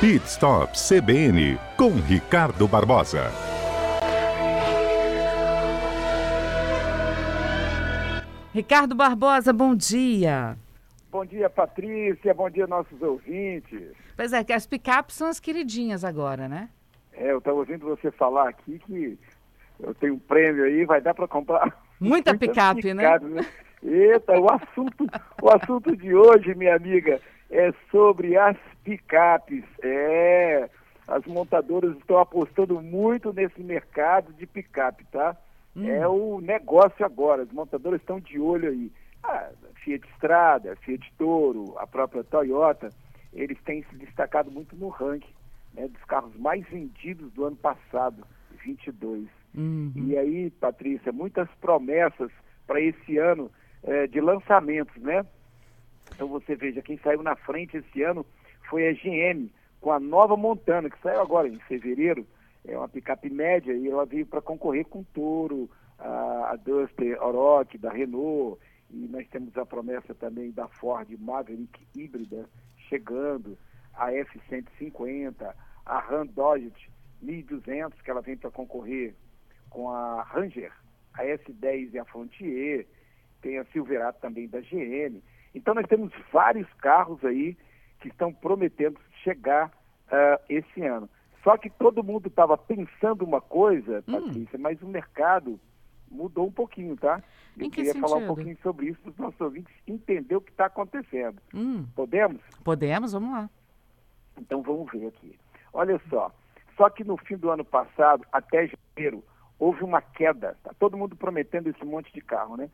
Pit Stop CBN com Ricardo Barbosa. Ricardo Barbosa, bom dia. Bom dia, Patrícia. Bom dia, nossos ouvintes. Pois é, que as picapes são as queridinhas agora, né? É, eu estava ouvindo você falar aqui que eu tenho um prêmio aí, vai dar para comprar. Muita picape, né? picape, né? Eita, o assunto, o assunto de hoje, minha amiga, é sobre as picapes. É, as montadoras estão apostando muito nesse mercado de picape, tá? Hum. É o negócio agora. As montadoras estão de olho aí. A Fiat Strada, Fiat Toro, a própria Toyota, eles têm se destacado muito no ranking né, dos carros mais vendidos do ano passado, 22. Uhum. E aí, Patrícia, muitas promessas para esse ano é, de lançamentos, né? Então você veja, quem saiu na frente esse ano foi a GM, com a nova Montana, que saiu agora em fevereiro, é uma picape média, e ela veio para concorrer com o Toro, a, a Duster Oroch, da Renault, e nós temos a promessa também da Ford Maverick híbrida chegando, a F-150, a Ram Dodge 1200, que ela vem para concorrer com a Ranger, a S10 e a Frontier, tem a Silverado também da GM. Então nós temos vários carros aí que estão prometendo chegar uh, esse ano. Só que todo mundo estava pensando uma coisa, hum. Patrícia, mas o mercado mudou um pouquinho, tá? Eu em que queria sentido? falar um pouquinho sobre isso para os nossos ouvintes entender o que está acontecendo. Hum. Podemos? Podemos, vamos lá. Então vamos ver aqui. Olha só, só que no fim do ano passado, até janeiro, houve uma queda. Tá todo mundo prometendo esse monte de carro, né?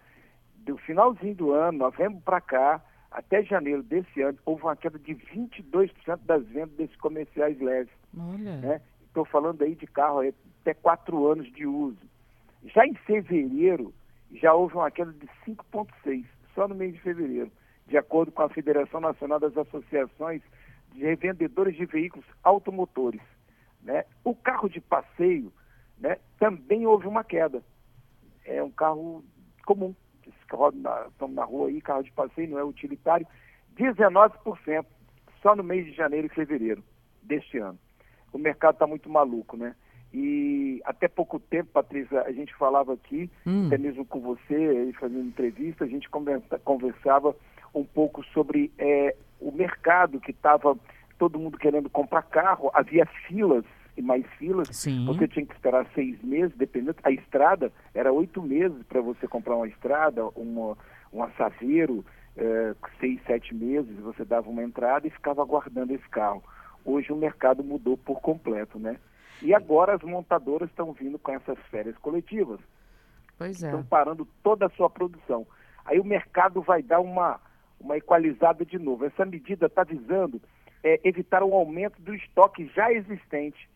Do finalzinho do ano, novembro para cá, até janeiro desse ano, houve uma queda de 22% das vendas desses comerciais leves. Olha. Né? Estou falando aí de carro aí, até quatro anos de uso. Já em fevereiro, já houve uma queda de 5,6%, só no mês de fevereiro, de acordo com a Federação Nacional das Associações de Revendedores de Veículos Automotores. Né? O carro de passeio né, também houve uma queda. É um carro comum, que roda na, estão na rua aí, carro de passeio, não é utilitário, 19% só no mês de janeiro e fevereiro deste ano. O mercado está muito maluco, né? E até pouco tempo, Patrícia, a gente falava aqui, hum. até mesmo com você, fazendo entrevista, a gente conversa, conversava um pouco sobre é, o mercado que estava todo mundo querendo comprar carro, havia filas e mais filas. Sim. Você tinha que esperar seis meses, dependendo. A estrada era oito meses para você comprar uma estrada, uma, um assaveiro, é, seis, sete meses, você dava uma entrada e ficava aguardando esse carro. Hoje o mercado mudou por completo, né? E agora as montadoras estão vindo com essas férias coletivas. Pois é. Estão parando toda a sua produção. Aí o mercado vai dar uma, uma equalizada de novo. Essa medida está visando é, evitar um aumento do estoque já existente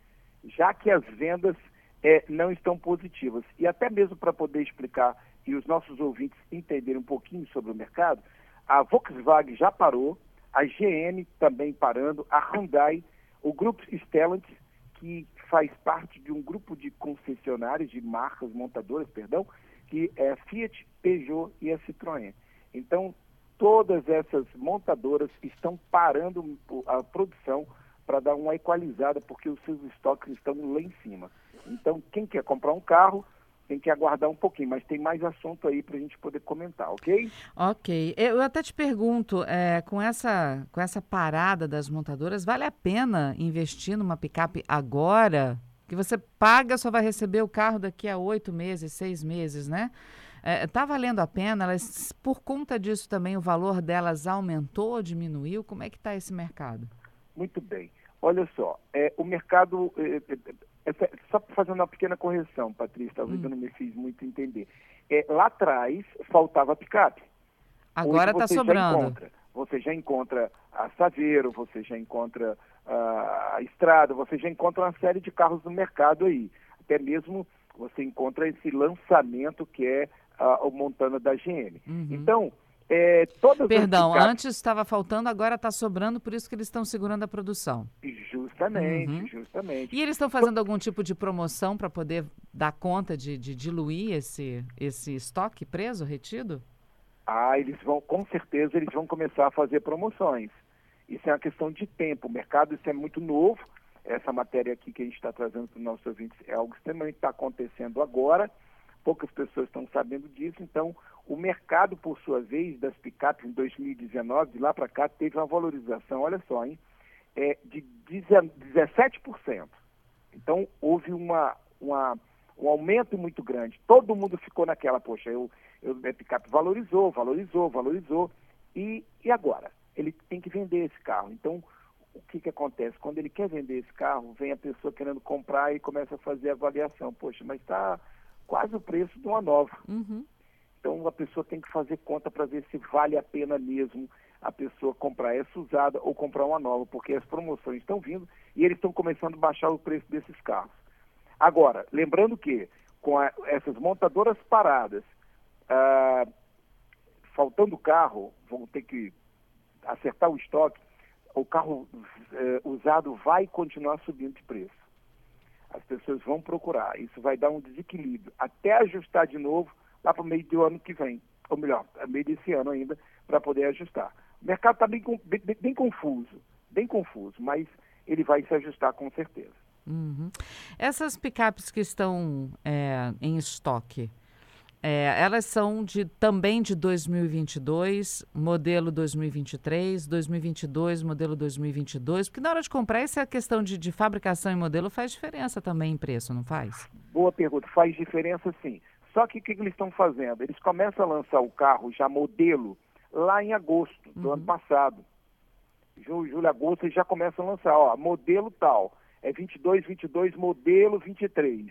já que as vendas é, não estão positivas. E até mesmo para poder explicar e os nossos ouvintes entenderem um pouquinho sobre o mercado, a Volkswagen já parou, a GM também parando, a Hyundai, o grupo Stellantis, que faz parte de um grupo de concessionários, de marcas montadoras, perdão, que é a Fiat, Peugeot e a Citroën. Então, todas essas montadoras estão parando a produção para dar uma equalizada, porque os seus estoques estão lá em cima. Então, quem quer comprar um carro tem que aguardar um pouquinho, mas tem mais assunto aí para a gente poder comentar, ok? Ok. Eu até te pergunto, é, com, essa, com essa parada das montadoras, vale a pena investir numa picape agora? Que você paga, só vai receber o carro daqui a oito meses, seis meses, né? Está é, tá valendo a pena? Elas, por conta disso também o valor delas aumentou, diminuiu? Como é que está esse mercado? Muito bem. Olha só, é, o mercado. É, é, é só fazendo uma pequena correção, Patrícia, talvez hum. eu não me fiz muito entender. É, lá atrás faltava picape. Agora está sobrando. Encontra, você já encontra a Saveiro, você já encontra a Estrada, você já encontra uma série de carros no mercado aí. Até mesmo você encontra esse lançamento que é a, o Montana da GM. Uhum. Então, é, Perdão, antes estava faltando, agora está sobrando, por isso que eles estão segurando a produção. Justamente, uhum. justamente. E eles estão fazendo algum tipo de promoção para poder dar conta de, de, diluir esse, esse estoque preso, retido? Ah, eles vão, com certeza, eles vão começar a fazer promoções. Isso é uma questão de tempo. O mercado, isso é muito novo. Essa matéria aqui que a gente está trazendo para os nossos ouvintes é algo extremamente está acontecendo agora. Poucas pessoas estão sabendo disso. Então, o mercado, por sua vez, das picapes em 2019, de lá para cá, teve uma valorização, olha só, hein, é, de 17%. Então, houve uma, uma, um aumento muito grande. Todo mundo ficou naquela, poxa, eu, eu, a picape valorizou, valorizou, valorizou. E, e agora? Ele tem que vender esse carro. Então, o que, que acontece? Quando ele quer vender esse carro, vem a pessoa querendo comprar e começa a fazer a avaliação. Poxa, mas está quase o preço de uma nova. Uhum. Então, a pessoa tem que fazer conta para ver se vale a pena mesmo a pessoa comprar essa usada ou comprar uma nova, porque as promoções estão vindo e eles estão começando a baixar o preço desses carros. Agora, lembrando que com a, essas montadoras paradas, ah, faltando carro, vão ter que acertar o estoque, o carro eh, usado vai continuar subindo de preço. As pessoas vão procurar, isso vai dar um desequilíbrio, até ajustar de novo lá para o meio do ano que vem, ou melhor, meio desse ano ainda, para poder ajustar. O mercado está bem, bem, bem, confuso, bem confuso, mas ele vai se ajustar com certeza. Uhum. Essas picapes que estão é, em estoque, é, elas são de, também de 2022, modelo 2023, 2022, modelo 2022, porque na hora de comprar essa questão de, de fabricação e modelo faz diferença também em preço, não faz? Boa pergunta, faz diferença sim. Só que o que, que eles estão fazendo? Eles começam a lançar o carro já modelo lá em agosto do uhum. ano passado. Julho, julho, agosto, eles já começam a lançar, ó, modelo tal, é 22, 22, modelo 23.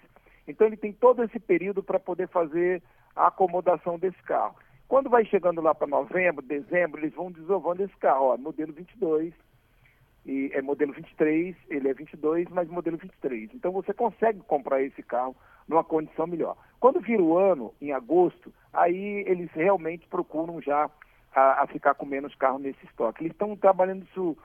Então ele tem todo esse período para poder fazer a acomodação desse carro. Quando vai chegando lá para novembro, dezembro, eles vão desovando esse carro, ó, modelo 22, e é modelo 23, ele é 22, mas modelo 23. Então você consegue comprar esse carro numa condição melhor. Quando vira o ano, em agosto, aí eles realmente procuram já a, a ficar com menos carro nesse estoque. Eles estão trabalhando isso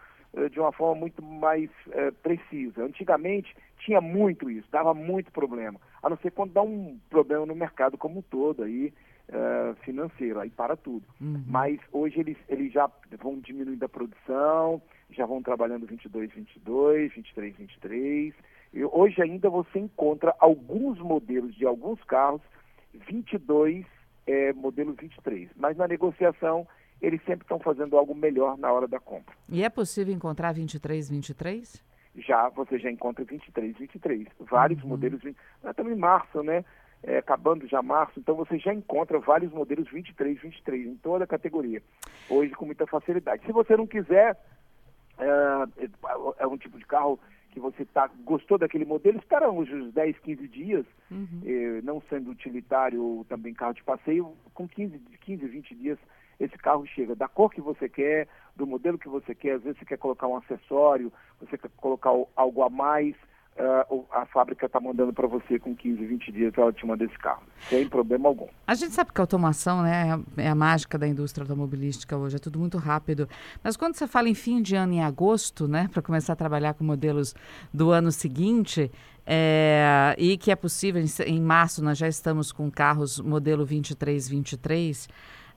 de uma forma muito mais uh, precisa. Antigamente tinha muito isso, dava muito problema. A não ser quando dá um problema no mercado como um todo aí, uh, financeiro, aí para tudo. Uhum. Mas hoje eles, eles já vão diminuindo a produção, já vão trabalhando 22, 22, 23, 23. E hoje ainda você encontra alguns modelos de alguns carros 22, é, modelo 23. Mas na negociação eles sempre estão fazendo algo melhor na hora da compra. E é possível encontrar 23, 23? Já, você já encontra 23, 23. Vários uhum. modelos. Estamos em março, né? É, acabando já março, então você já encontra vários modelos 23, 23 em toda a categoria. Hoje com muita facilidade. Se você não quiser, é, é um tipo de carro que você tá, gostou daquele modelo, espera uns 10, 15 dias, uhum. eh, não sendo utilitário ou também carro de passeio, com 15, 15, 20 dias esse carro chega da cor que você quer, do modelo que você quer, às vezes você quer colocar um acessório, você quer colocar algo a mais, uh, a fábrica está mandando para você com 15, 20 dias, ela te manda esse carro, sem problema algum. A gente sabe que a automação né, é a mágica da indústria automobilística hoje, é tudo muito rápido. Mas quando você fala em fim de ano, em agosto, né, para começar a trabalhar com modelos do ano seguinte, é, e que é possível, em, em março nós já estamos com carros modelo 23, 23,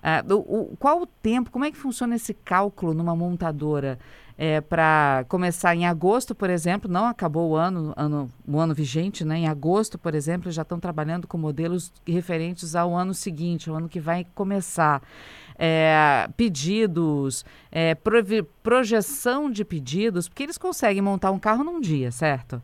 uh, o, o, qual o tempo, como é que funciona esse cálculo numa montadora? é, para começar em agosto, por exemplo, não acabou o ano, ano, o ano vigente, né? Em agosto, por exemplo, já estão trabalhando com modelos referentes ao ano seguinte, ao ano que vai começar. É, pedidos, é, projeção de pedidos, porque eles conseguem montar um carro num dia, certo?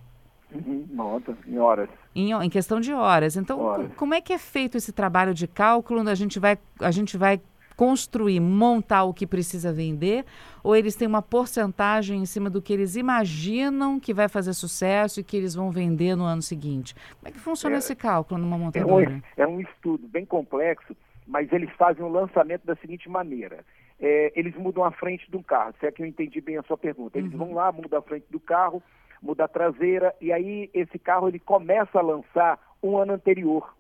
Uhum, monta, em horas. Em, em, questão de horas. Então, horas. como é que é feito esse trabalho de cálculo? A gente vai, a gente vai construir, montar o que precisa vender, ou eles têm uma porcentagem em cima do que eles imaginam que vai fazer sucesso e que eles vão vender no ano seguinte? Como é que funciona é, esse cálculo numa montadora? É um, é um, estudo bem complexo, mas eles fazem o um lançamento da seguinte maneira. É, eles mudam a frente do carro, se é que eu entendi bem a sua pergunta. Eles uhum. vão lá, mudam a frente do carro, mudam a traseira, e aí esse carro ele começa a lançar um ano anterior.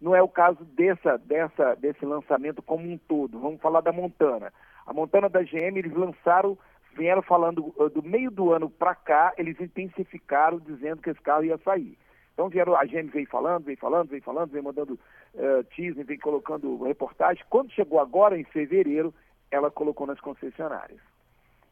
Não é o caso dessa, dessa, desse lançamento como um todo. Vamos falar da Montana. A Montana da GM, eles lançaram, vieram falando uh, do meio do ano para cá, eles intensificaram dizendo que esse carro ia sair. Então vieram, a GM veio falando, veio falando, veio falando, veio mandando uh, teaser, veio colocando reportagem. Quando chegou agora, em fevereiro, ela colocou nas concessionárias.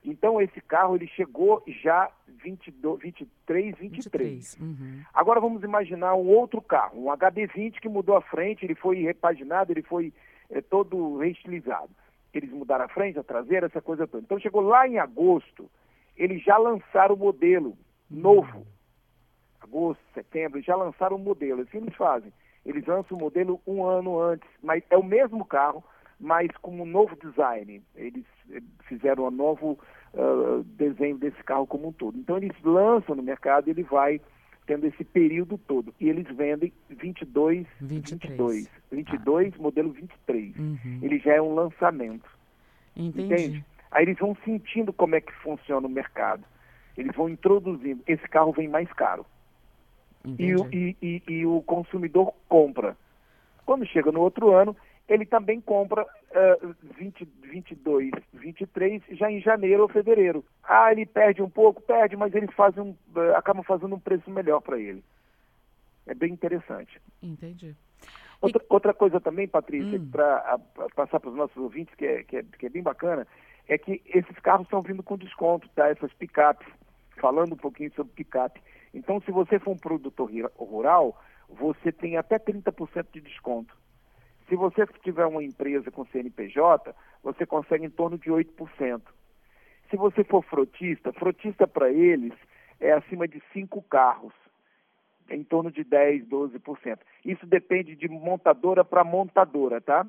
Então esse carro ele chegou já 22, 23, 23. 23 uhum. Agora vamos imaginar um outro carro, um HB20 que mudou a frente, ele foi repaginado, ele foi é, todo reestilizado. Eles mudaram a frente, a traseira, essa coisa toda. Então chegou lá em agosto, eles já lançaram o modelo uhum. novo. Agosto, setembro, já lançaram o modelo. Assim eles fazem. Eles lançam o modelo um ano antes, mas é o mesmo carro, mas com um novo design. Eles eh, fizeram um novo uh, desenho desse carro como um todo. Então eles lançam no mercado e ele vai tendo esse período todo. E eles vendem 22, 23. 22, 22 ah. modelo 23. Uhum. Ele já é um lançamento. Entendi. Entende? Aí eles vão sentindo como é que funciona o mercado. Eles vão introduzindo. Esse carro vem mais caro. E e, e, e o consumidor compra. Quando chega no outro ano, ele também compra uh, 20, 22, 23 já em janeiro ou fevereiro. Ah, ele perde um pouco, perde, mas eles fazem um, uh, acabam fazendo um preço melhor para ele. É bem interessante. Entendi. Outra, e... outra coisa também, Patrícia, hum. para passar para os nossos ouvintes, que é, que, é, que é bem bacana, é que esses carros estão vindo com desconto, tá? Essas picapes, falando um pouquinho sobre picape. Então, se você for um produtor rural, você tem até 30% de desconto. Se você tiver uma empresa com CNPJ, você consegue em torno de 8%. Se você for frotista, frotista para eles é acima de 5 carros, em torno de 10, 12%. Isso depende de montadora para montadora, tá?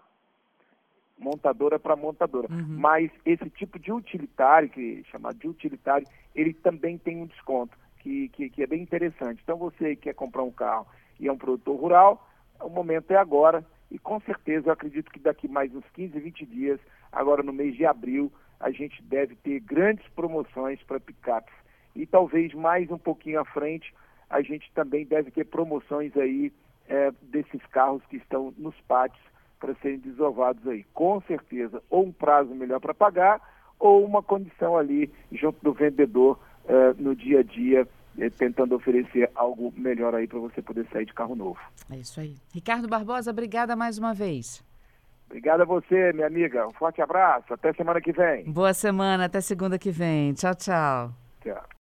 Montadora para montadora. Uhum. Mas esse tipo de utilitário, que é chamado de utilitário, ele também tem um desconto, que, que, que é bem interessante. Então você quer comprar um carro e é um produtor rural, o momento é agora e com certeza eu acredito que daqui mais uns 15, 20 dias, agora no mês de abril, a gente deve ter grandes promoções para picapes. E talvez mais um pouquinho à frente, a gente também deve ter promoções aí é, desses carros que estão nos pátios para serem desovados aí. Com certeza, ou um prazo melhor para pagar, ou uma condição ali junto do vendedor é, no dia a dia tentando oferecer algo melhor aí para você poder sair de carro novo. É isso aí. Ricardo Barbosa, obrigada mais uma vez. Obrigado a você, minha amiga. Um forte abraço. Até semana que vem. Boa semana. Até segunda que vem. Tchau, tchau. Tchau.